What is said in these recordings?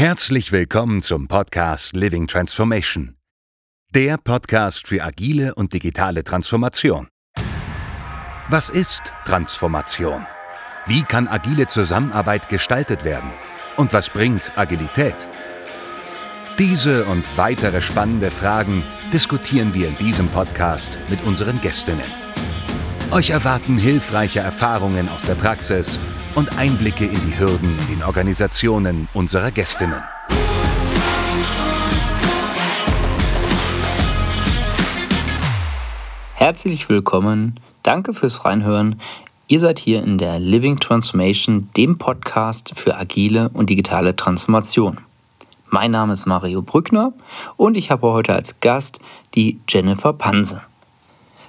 Herzlich willkommen zum Podcast Living Transformation. Der Podcast für agile und digitale Transformation. Was ist Transformation? Wie kann agile Zusammenarbeit gestaltet werden? Und was bringt Agilität? Diese und weitere spannende Fragen diskutieren wir in diesem Podcast mit unseren Gästinnen. Euch erwarten hilfreiche Erfahrungen aus der Praxis und Einblicke in die Hürden in Organisationen unserer Gästinnen. Herzlich willkommen, danke fürs Reinhören. Ihr seid hier in der Living Transformation, dem Podcast für agile und digitale Transformation. Mein Name ist Mario Brückner und ich habe heute als Gast die Jennifer Panse.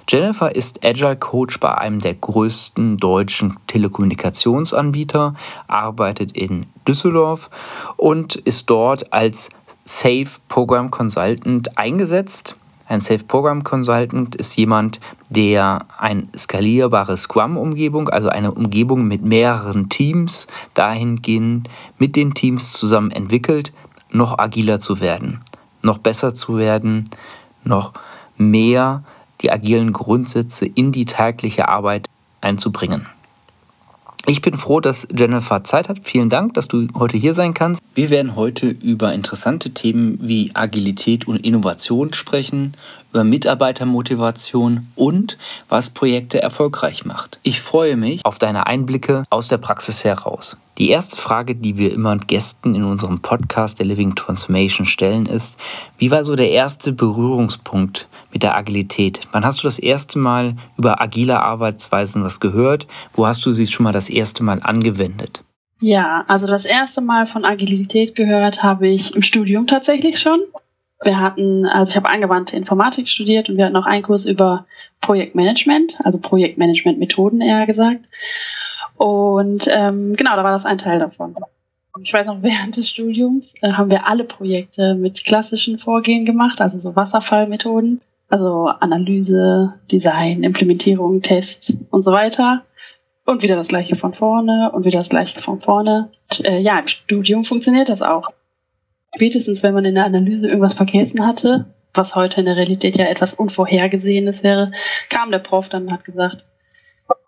Jennifer ist Agile Coach bei einem der größten deutschen Telekommunikationsanbieter, arbeitet in Düsseldorf und ist dort als Safe Program Consultant eingesetzt. Ein Safe Program Consultant ist jemand, der eine skalierbare Scrum-Umgebung, also eine Umgebung mit mehreren Teams, dahingehend mit den Teams zusammen entwickelt, noch agiler zu werden, noch besser zu werden, noch mehr die agilen Grundsätze in die tägliche Arbeit einzubringen. Ich bin froh, dass Jennifer Zeit hat. Vielen Dank, dass du heute hier sein kannst. Wir werden heute über interessante Themen wie Agilität und Innovation sprechen, über Mitarbeitermotivation und was Projekte erfolgreich macht. Ich freue mich auf deine Einblicke aus der Praxis heraus. Die erste Frage, die wir immer Gästen in unserem Podcast der Living Transformation stellen, ist, wie war so der erste Berührungspunkt mit der Agilität? Wann hast du das erste Mal über agile Arbeitsweisen was gehört? Wo hast du sie schon mal das erste Mal angewendet? Ja, also das erste Mal von Agilität gehört habe ich im Studium tatsächlich schon. Wir hatten, also ich habe angewandte Informatik studiert und wir hatten auch einen Kurs über Projektmanagement, also Projektmanagement-Methoden eher gesagt. Und ähm, genau, da war das ein Teil davon. Ich weiß noch, während des Studiums äh, haben wir alle Projekte mit klassischen Vorgehen gemacht, also so Wasserfallmethoden, also Analyse, Design, Implementierung, Tests und so weiter. Und wieder das gleiche von vorne und wieder das gleiche von vorne. Und, äh, ja, im Studium funktioniert das auch. Spätestens, wenn man in der Analyse irgendwas vergessen hatte, was heute in der Realität ja etwas Unvorhergesehenes wäre, kam der Prof dann und hat gesagt,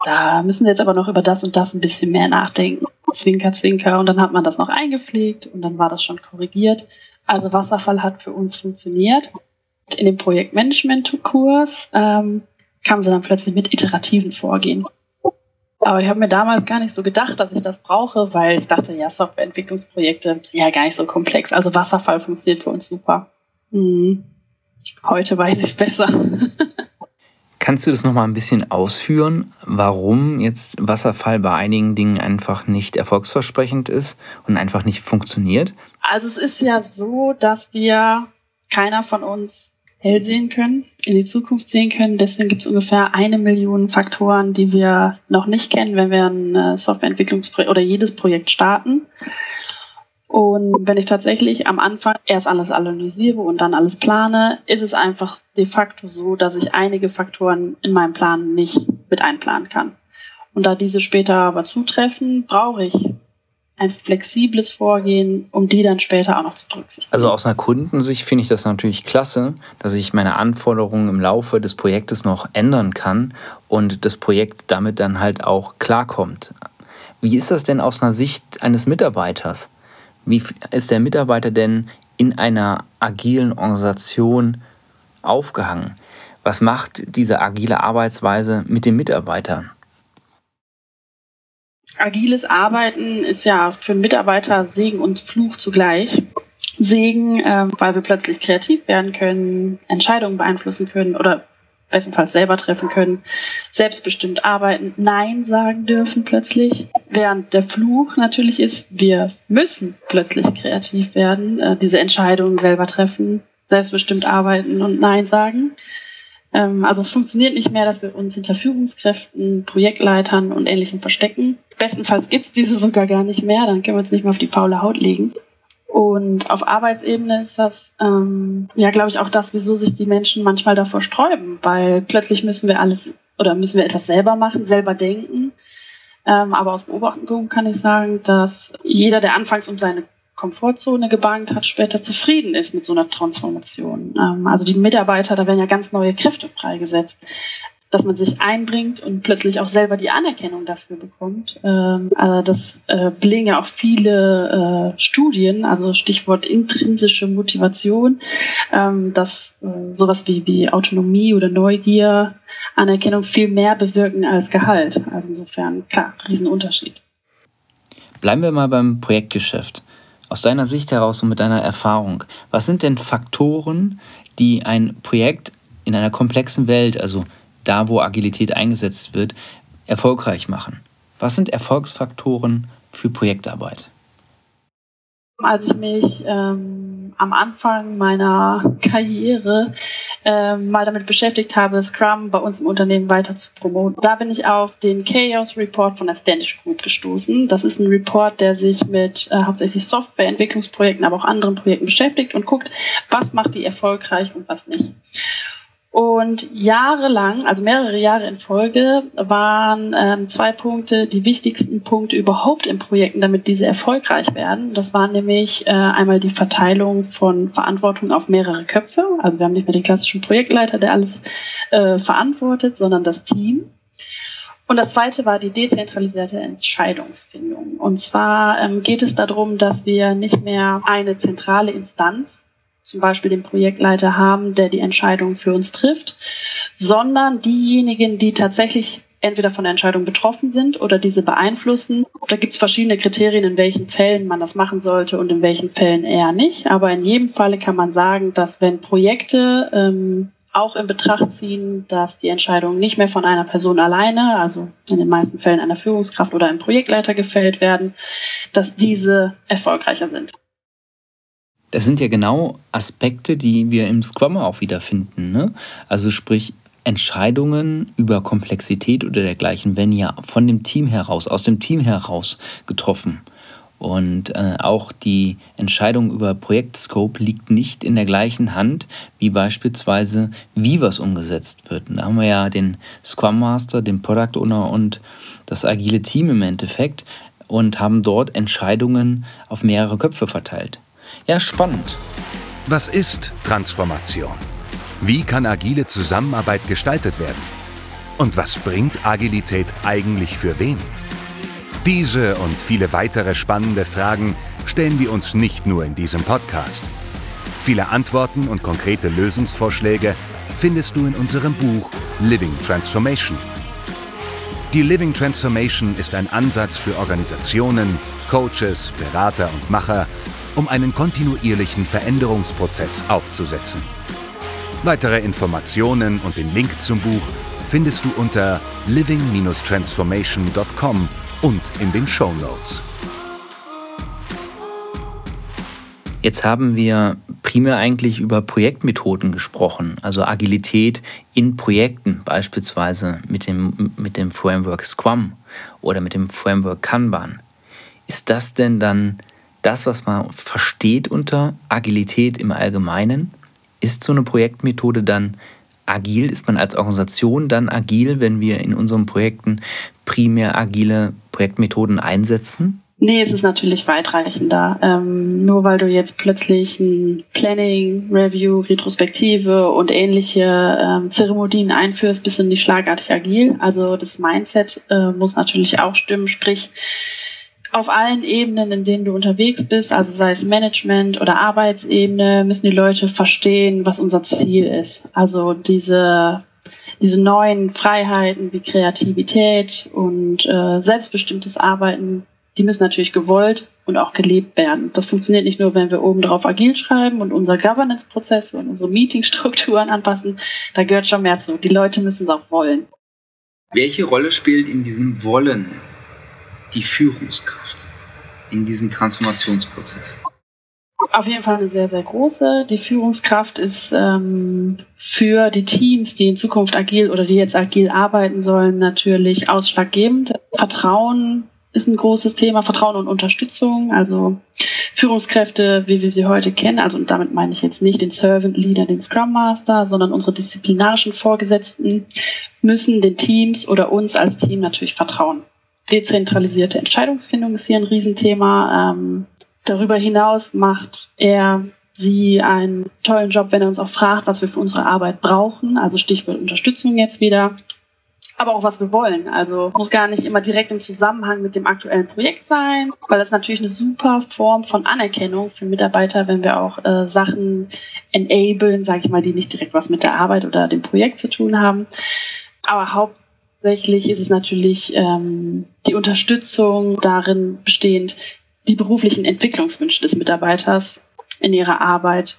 da müssen Sie jetzt aber noch über das und das ein bisschen mehr nachdenken. Zwinker, zwinker. Und dann hat man das noch eingepflegt und dann war das schon korrigiert. Also Wasserfall hat für uns funktioniert. In dem Projektmanagement-Kurs ähm, kamen sie dann plötzlich mit iterativen Vorgehen. Aber ich habe mir damals gar nicht so gedacht, dass ich das brauche, weil ich dachte, ja, Softwareentwicklungsprojekte sind ja gar nicht so komplex. Also Wasserfall funktioniert für uns super. Hm. Heute weiß ich es besser. Kannst du das nochmal ein bisschen ausführen, warum jetzt Wasserfall bei einigen Dingen einfach nicht erfolgsversprechend ist und einfach nicht funktioniert? Also es ist ja so, dass wir keiner von uns hell sehen können, in die Zukunft sehen können. Deswegen gibt es ungefähr eine Million Faktoren, die wir noch nicht kennen, wenn wir ein äh, Softwareentwicklungsprojekt oder jedes Projekt starten. Und wenn ich tatsächlich am Anfang erst alles analysiere und dann alles plane, ist es einfach de facto so, dass ich einige Faktoren in meinem Plan nicht mit einplanen kann. Und da diese später aber zutreffen, brauche ich ein flexibles Vorgehen, um die dann später auch noch zu berücksichtigen. Also aus einer Kundensicht finde ich das natürlich klasse, dass ich meine Anforderungen im Laufe des Projektes noch ändern kann und das Projekt damit dann halt auch klarkommt. Wie ist das denn aus einer Sicht eines Mitarbeiters? Wie ist der Mitarbeiter denn in einer agilen Organisation aufgehangen? Was macht diese agile Arbeitsweise mit den Mitarbeitern? Agiles Arbeiten ist ja für einen Mitarbeiter Segen und Fluch zugleich. Segen, äh, weil wir plötzlich kreativ werden können, Entscheidungen beeinflussen können oder bestenfalls selber treffen können, selbstbestimmt arbeiten, Nein sagen dürfen plötzlich. Während der Fluch natürlich ist, wir müssen plötzlich kreativ werden, äh, diese Entscheidungen selber treffen, selbstbestimmt arbeiten und Nein sagen. Ähm, also es funktioniert nicht mehr, dass wir uns hinter Führungskräften, Projektleitern und Ähnlichem verstecken. Bestenfalls gibt es diese sogar gar nicht mehr, dann können wir uns nicht mehr auf die faule Haut legen. Und auf Arbeitsebene ist das, ähm, ja, glaube ich, auch das, wieso sich die Menschen manchmal davor sträuben, weil plötzlich müssen wir alles oder müssen wir etwas selber machen, selber denken. Ähm, aber aus Beobachtung kann ich sagen, dass jeder, der anfangs um seine Komfortzone gebankt hat, später zufrieden ist mit so einer Transformation. Ähm, also die Mitarbeiter, da werden ja ganz neue Kräfte freigesetzt dass man sich einbringt und plötzlich auch selber die Anerkennung dafür bekommt. Ähm, also das äh, belegen ja auch viele äh, Studien, also Stichwort intrinsische Motivation, ähm, dass äh, sowas wie, wie Autonomie oder Neugier, Anerkennung viel mehr bewirken als Gehalt. Also insofern, klar, Riesenunterschied. Bleiben wir mal beim Projektgeschäft. Aus deiner Sicht heraus und mit deiner Erfahrung, was sind denn Faktoren, die ein Projekt in einer komplexen Welt, also da wo Agilität eingesetzt wird, erfolgreich machen? Was sind Erfolgsfaktoren für Projektarbeit? Als ich mich ähm, am Anfang meiner Karriere ähm, mal damit beschäftigt habe, Scrum bei uns im Unternehmen weiter zu promoten. Da bin ich auf den Chaos Report von der Standish Group gestoßen. Das ist ein Report, der sich mit äh, hauptsächlich Softwareentwicklungsprojekten, aber auch anderen Projekten beschäftigt und guckt, was macht die erfolgreich und was nicht. Und jahrelang, also mehrere Jahre in Folge, waren ähm, zwei Punkte die wichtigsten Punkte überhaupt in Projekten, damit diese erfolgreich werden. Das war nämlich äh, einmal die Verteilung von Verantwortung auf mehrere Köpfe. Also wir haben nicht mehr den klassischen Projektleiter, der alles äh, verantwortet, sondern das Team. Und das zweite war die dezentralisierte Entscheidungsfindung. Und zwar ähm, geht es darum, dass wir nicht mehr eine zentrale Instanz zum Beispiel den Projektleiter haben, der die Entscheidung für uns trifft, sondern diejenigen, die tatsächlich entweder von der Entscheidung betroffen sind oder diese beeinflussen. Da gibt es verschiedene Kriterien, in welchen Fällen man das machen sollte und in welchen Fällen eher nicht. Aber in jedem Falle kann man sagen, dass wenn Projekte ähm, auch in Betracht ziehen, dass die Entscheidungen nicht mehr von einer Person alleine, also in den meisten Fällen einer Führungskraft oder einem Projektleiter gefällt werden, dass diese erfolgreicher sind. Das sind ja genau Aspekte, die wir im Scrum auch wiederfinden. Ne? Also sprich Entscheidungen über Komplexität oder dergleichen werden ja von dem Team heraus, aus dem Team heraus getroffen. Und äh, auch die Entscheidung über Projektscope liegt nicht in der gleichen Hand wie beispielsweise, wie was umgesetzt wird. Und da haben wir ja den Scrum Master, den Product Owner und das agile Team im Endeffekt und haben dort Entscheidungen auf mehrere Köpfe verteilt. Ja, spannend. Was ist Transformation? Wie kann agile Zusammenarbeit gestaltet werden? Und was bringt Agilität eigentlich für wen? Diese und viele weitere spannende Fragen stellen wir uns nicht nur in diesem Podcast. Viele Antworten und konkrete Lösungsvorschläge findest du in unserem Buch Living Transformation. Die Living Transformation ist ein Ansatz für Organisationen, Coaches, Berater und Macher, um einen kontinuierlichen Veränderungsprozess aufzusetzen. Weitere Informationen und den Link zum Buch findest du unter living-transformation.com und in den Show Notes. Jetzt haben wir primär eigentlich über Projektmethoden gesprochen, also Agilität in Projekten, beispielsweise mit dem, mit dem Framework Scrum oder mit dem Framework Kanban. Ist das denn dann das, was man versteht unter Agilität im Allgemeinen? Ist so eine Projektmethode dann agil? Ist man als Organisation dann agil, wenn wir in unseren Projekten primär agile Projektmethoden einsetzen? Nee, es ist natürlich weitreichender. Ähm, nur weil du jetzt plötzlich ein Planning, Review, Retrospektive und ähnliche ähm, Zeremonien einführst, bist du nicht schlagartig agil. Also das Mindset äh, muss natürlich auch stimmen. Sprich, auf allen Ebenen, in denen du unterwegs bist, also sei es Management oder Arbeitsebene, müssen die Leute verstehen, was unser Ziel ist. Also diese, diese neuen Freiheiten wie Kreativität und äh, selbstbestimmtes Arbeiten, die müssen natürlich gewollt und auch gelebt werden. Das funktioniert nicht nur, wenn wir oben drauf agil schreiben und unser Governance-Prozess und unsere Meetingstrukturen anpassen. Da gehört schon mehr zu. Die Leute müssen es auch wollen. Welche Rolle spielt in diesem Wollen die Führungskraft in diesem Transformationsprozess? Auf jeden Fall eine sehr, sehr große. Die Führungskraft ist ähm, für die Teams, die in Zukunft agil oder die jetzt agil arbeiten sollen, natürlich ausschlaggebend. Vertrauen ist ein großes Thema, Vertrauen und Unterstützung. Also Führungskräfte, wie wir sie heute kennen, also und damit meine ich jetzt nicht den Servant Leader, den Scrum Master, sondern unsere disziplinarischen Vorgesetzten müssen den Teams oder uns als Team natürlich vertrauen dezentralisierte Entscheidungsfindung ist hier ein Riesenthema. Ähm, Darüber hinaus macht er sie einen tollen Job, wenn er uns auch fragt, was wir für unsere Arbeit brauchen. Also Stichwort Unterstützung jetzt wieder. Aber auch was wir wollen. Also muss gar nicht immer direkt im Zusammenhang mit dem aktuellen Projekt sein, weil das natürlich eine super Form von Anerkennung für Mitarbeiter, wenn wir auch äh, Sachen enablen, sage ich mal, die nicht direkt was mit der Arbeit oder dem Projekt zu tun haben. Aber hauptsächlich ist es natürlich ähm, die Unterstützung darin bestehend, die beruflichen Entwicklungswünsche des Mitarbeiters in ihrer Arbeit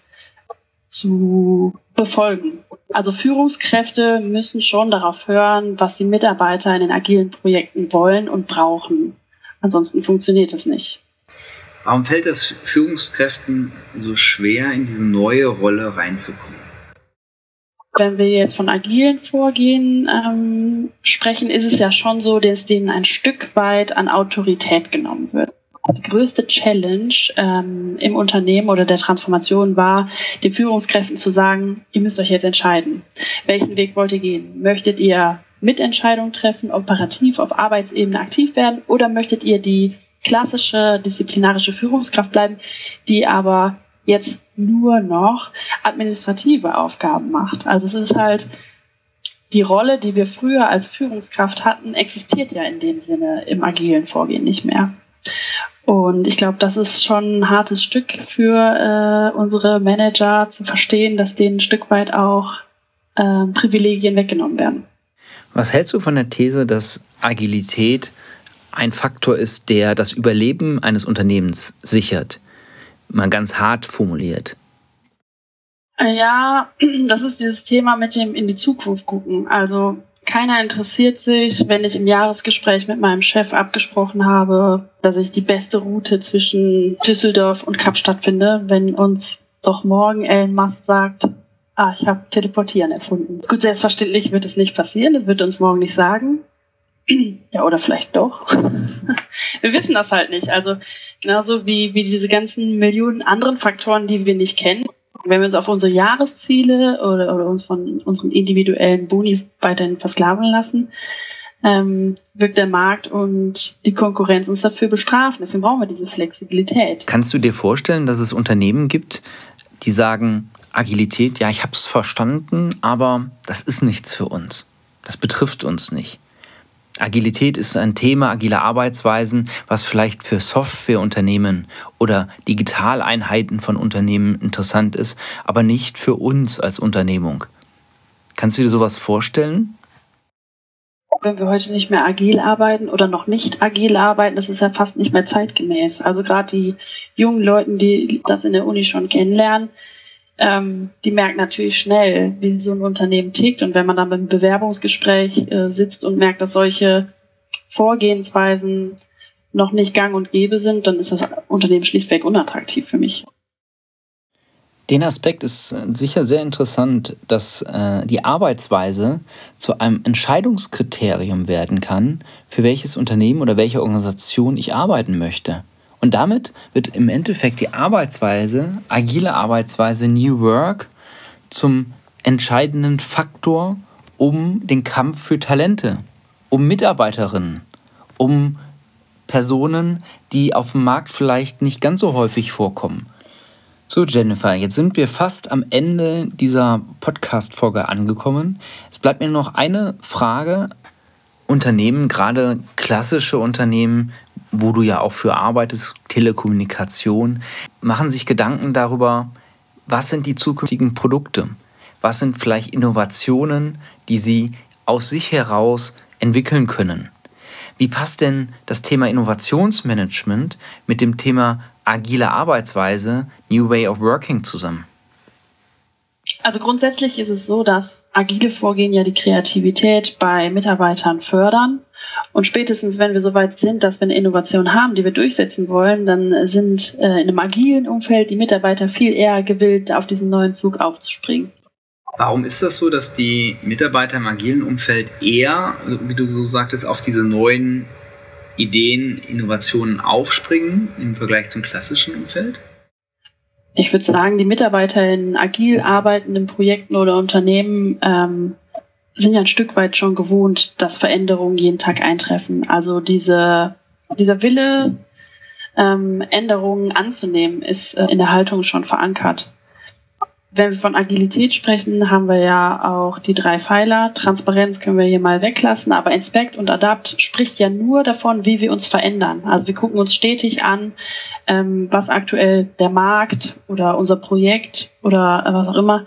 zu befolgen. Also Führungskräfte müssen schon darauf hören, was die Mitarbeiter in den agilen Projekten wollen und brauchen. Ansonsten funktioniert es nicht. Warum fällt es Führungskräften so schwer, in diese neue Rolle reinzukommen? Wenn wir jetzt von agilen Vorgehen ähm, sprechen, ist es ja schon so, dass denen ein Stück weit an Autorität genommen wird die größte Challenge ähm, im Unternehmen oder der Transformation war, den Führungskräften zu sagen, ihr müsst euch jetzt entscheiden. Welchen Weg wollt ihr gehen? Möchtet ihr Mitentscheidungen treffen, operativ auf Arbeitsebene aktiv werden oder möchtet ihr die klassische disziplinarische Führungskraft bleiben, die aber jetzt nur noch administrative Aufgaben macht? Also es ist halt die Rolle, die wir früher als Führungskraft hatten, existiert ja in dem Sinne im agilen Vorgehen nicht mehr. Und ich glaube, das ist schon ein hartes Stück für äh, unsere Manager zu verstehen, dass denen ein Stück weit auch äh, Privilegien weggenommen werden. Was hältst du von der These, dass Agilität ein Faktor ist, der das Überleben eines Unternehmens sichert? Mal ganz hart formuliert. Ja, das ist dieses Thema mit dem in die Zukunft gucken. Also keiner interessiert sich, wenn ich im Jahresgespräch mit meinem Chef abgesprochen habe, dass ich die beste Route zwischen Düsseldorf und Kapstadt finde, wenn uns doch morgen Elon Musk sagt, ah, ich habe Teleportieren erfunden. Gut, selbstverständlich wird es nicht passieren, das wird uns morgen nicht sagen. Ja, oder vielleicht doch. wir wissen das halt nicht. Also genauso wie, wie diese ganzen Millionen anderen Faktoren, die wir nicht kennen. Wenn wir uns auf unsere Jahresziele oder, oder uns von unseren individuellen Boni weiterhin versklaven lassen, ähm, wirkt der Markt und die Konkurrenz uns dafür bestrafen. Deswegen brauchen wir diese Flexibilität. Kannst du dir vorstellen, dass es Unternehmen gibt, die sagen, Agilität, ja, ich habe es verstanden, aber das ist nichts für uns. Das betrifft uns nicht. Agilität ist ein Thema, agile Arbeitsweisen, was vielleicht für Softwareunternehmen oder Digitaleinheiten von Unternehmen interessant ist, aber nicht für uns als Unternehmung. Kannst du dir sowas vorstellen? Wenn wir heute nicht mehr agil arbeiten oder noch nicht agil arbeiten, das ist ja fast nicht mehr zeitgemäß. Also gerade die jungen Leute, die das in der Uni schon kennenlernen, ähm, die merken natürlich schnell, wie so ein Unternehmen tickt. Und wenn man dann beim Bewerbungsgespräch äh, sitzt und merkt, dass solche Vorgehensweisen noch nicht gang und gäbe sind, dann ist das Unternehmen schlichtweg unattraktiv für mich. Den Aspekt ist äh, sicher sehr interessant, dass äh, die Arbeitsweise zu einem Entscheidungskriterium werden kann, für welches Unternehmen oder welche Organisation ich arbeiten möchte. Und damit wird im Endeffekt die Arbeitsweise, agile Arbeitsweise New Work zum entscheidenden Faktor um den Kampf für Talente, um Mitarbeiterinnen, um Personen, die auf dem Markt vielleicht nicht ganz so häufig vorkommen. So, Jennifer, jetzt sind wir fast am Ende dieser Podcast-Folge angekommen. Es bleibt mir noch eine Frage. Unternehmen, gerade klassische Unternehmen, wo du ja auch für arbeitest, Telekommunikation, machen sich Gedanken darüber, was sind die zukünftigen Produkte? Was sind vielleicht Innovationen, die sie aus sich heraus entwickeln können? Wie passt denn das Thema Innovationsmanagement mit dem Thema agile Arbeitsweise, New Way of Working zusammen? Also grundsätzlich ist es so, dass agile Vorgehen ja die Kreativität bei Mitarbeitern fördern. Und spätestens, wenn wir soweit sind, dass wir eine Innovation haben, die wir durchsetzen wollen, dann sind äh, in einem agilen Umfeld die Mitarbeiter viel eher gewillt, auf diesen neuen Zug aufzuspringen. Warum ist das so, dass die Mitarbeiter im agilen Umfeld eher, wie du so sagtest, auf diese neuen Ideen, Innovationen aufspringen im Vergleich zum klassischen Umfeld? Ich würde sagen, die Mitarbeiter in agil arbeitenden Projekten oder Unternehmen ähm, sind ja ein Stück weit schon gewohnt, dass Veränderungen jeden Tag eintreffen. Also diese, dieser Wille, ähm, Änderungen anzunehmen, ist äh, in der Haltung schon verankert. Wenn wir von Agilität sprechen, haben wir ja auch die drei Pfeiler. Transparenz können wir hier mal weglassen, aber Inspect und Adapt spricht ja nur davon, wie wir uns verändern. Also wir gucken uns stetig an, ähm, was aktuell der Markt oder unser Projekt oder was auch immer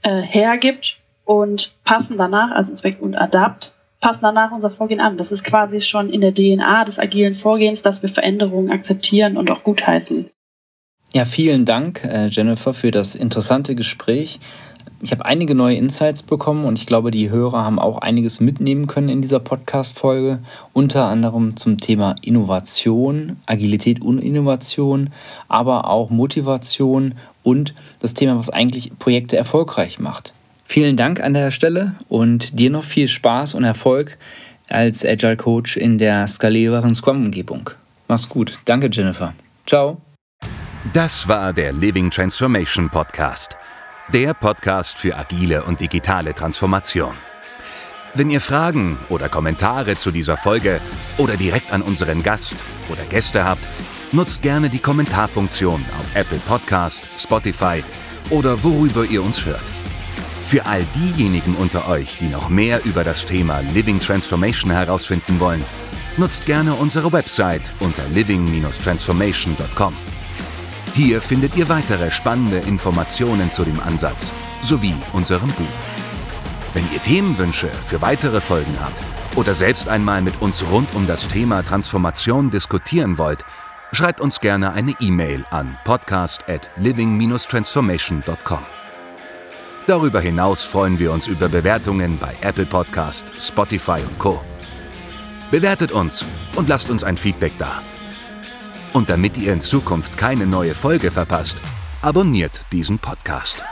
äh, hergibt und passen danach, also Inspect und Adapt, passen danach unser Vorgehen an. Das ist quasi schon in der DNA des agilen Vorgehens, dass wir Veränderungen akzeptieren und auch gutheißen. Ja, vielen Dank, äh, Jennifer, für das interessante Gespräch. Ich habe einige neue Insights bekommen und ich glaube, die Hörer haben auch einiges mitnehmen können in dieser Podcast-Folge. Unter anderem zum Thema Innovation, Agilität und Innovation, aber auch Motivation und das Thema, was eigentlich Projekte erfolgreich macht. Vielen Dank an der Stelle und dir noch viel Spaß und Erfolg als Agile Coach in der skalierenden Scrum-Umgebung. Mach's gut. Danke, Jennifer. Ciao. Das war der Living Transformation Podcast. Der Podcast für agile und digitale Transformation. Wenn ihr Fragen oder Kommentare zu dieser Folge oder direkt an unseren Gast oder Gäste habt, nutzt gerne die Kommentarfunktion auf Apple Podcast, Spotify oder worüber ihr uns hört. Für all diejenigen unter euch, die noch mehr über das Thema Living Transformation herausfinden wollen, nutzt gerne unsere Website unter living-transformation.com. Hier findet ihr weitere spannende Informationen zu dem Ansatz sowie unserem Buch. Wenn ihr Themenwünsche für weitere Folgen habt oder selbst einmal mit uns rund um das Thema Transformation diskutieren wollt, schreibt uns gerne eine E-Mail an podcast at living-transformation.com. Darüber hinaus freuen wir uns über Bewertungen bei Apple Podcast, Spotify und Co. Bewertet uns und lasst uns ein Feedback da. Und damit ihr in Zukunft keine neue Folge verpasst, abonniert diesen Podcast.